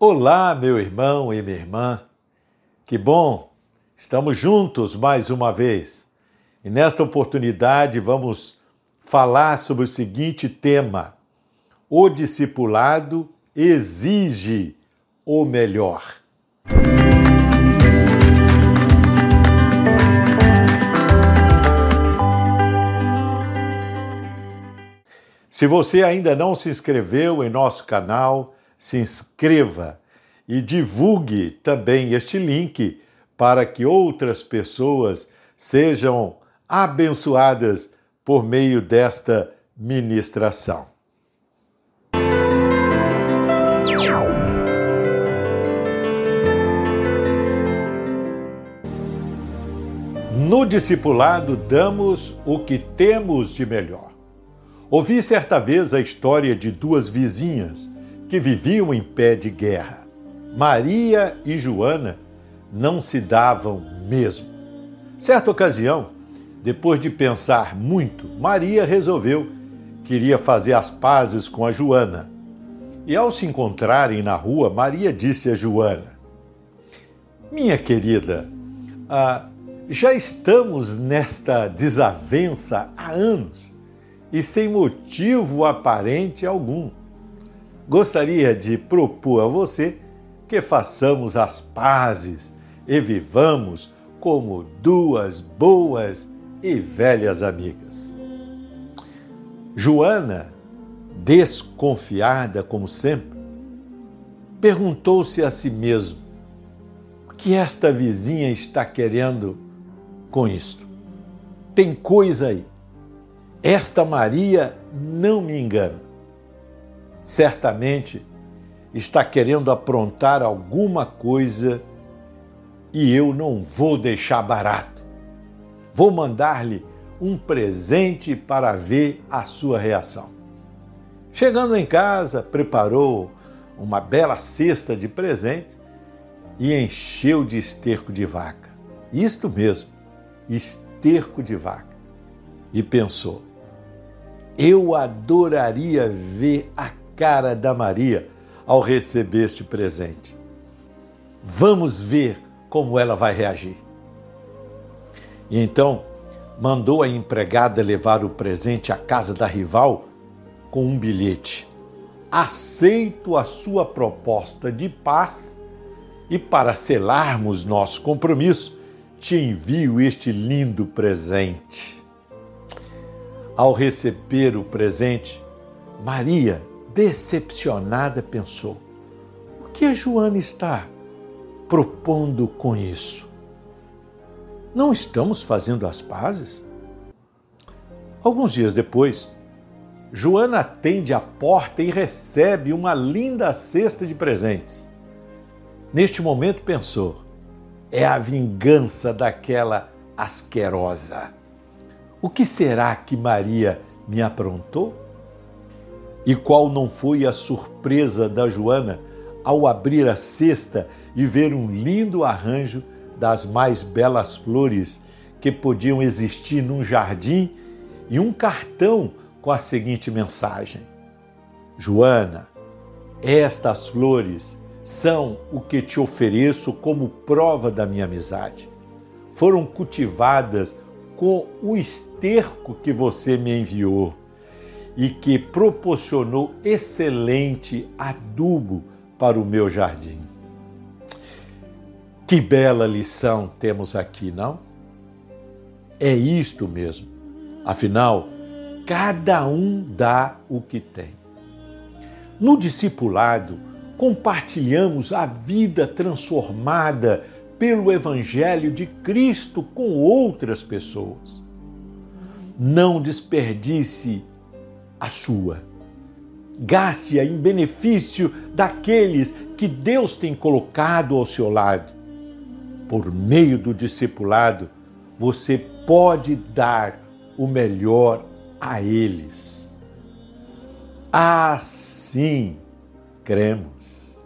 Olá, meu irmão e minha irmã. Que bom, estamos juntos mais uma vez. E nesta oportunidade vamos falar sobre o seguinte tema: O discipulado exige o melhor. Se você ainda não se inscreveu em nosso canal, se inscreva e divulgue também este link para que outras pessoas sejam abençoadas por meio desta ministração. No discipulado, damos o que temos de melhor. Ouvi certa vez a história de duas vizinhas que viviam em pé de guerra. Maria e Joana não se davam mesmo. Certa ocasião, depois de pensar muito, Maria resolveu que iria fazer as pazes com a Joana. E ao se encontrarem na rua, Maria disse a Joana: Minha querida, ah, já estamos nesta desavença há anos e sem motivo aparente algum gostaria de propor a você que façamos as pazes e vivamos como duas boas e velhas amigas. Joana, desconfiada como sempre, perguntou-se a si mesma: o que esta vizinha está querendo com isto? Tem coisa aí. Esta Maria não me engana certamente está querendo aprontar alguma coisa e eu não vou deixar barato. Vou mandar-lhe um presente para ver a sua reação. Chegando em casa, preparou uma bela cesta de presente e encheu de esterco de vaca. Isto mesmo, esterco de vaca. E pensou: eu adoraria ver a cara da Maria ao receber este presente. Vamos ver como ela vai reagir. E então mandou a empregada levar o presente à casa da rival com um bilhete. Aceito a sua proposta de paz e, para selarmos nosso compromisso, te envio este lindo presente. Ao receber o presente, Maria decepcionada, pensou: o que a Joana está propondo com isso? Não estamos fazendo as pazes? Alguns dias depois, Joana atende a porta e recebe uma linda cesta de presentes. Neste momento pensou: é a vingança daquela asquerosa. O que será que Maria me aprontou? E qual não foi a surpresa da Joana ao abrir a cesta e ver um lindo arranjo das mais belas flores que podiam existir num jardim e um cartão com a seguinte mensagem: Joana, estas flores são o que te ofereço como prova da minha amizade. Foram cultivadas com o esterco que você me enviou e que proporcionou excelente adubo para o meu jardim. Que bela lição temos aqui, não? É isto mesmo. Afinal, cada um dá o que tem. No discipulado, compartilhamos a vida transformada pelo Evangelho de Cristo com outras pessoas. Não desperdice a sua. Gaste-a em benefício daqueles que Deus tem colocado ao seu lado. Por meio do discipulado, você pode dar o melhor a eles. Assim cremos.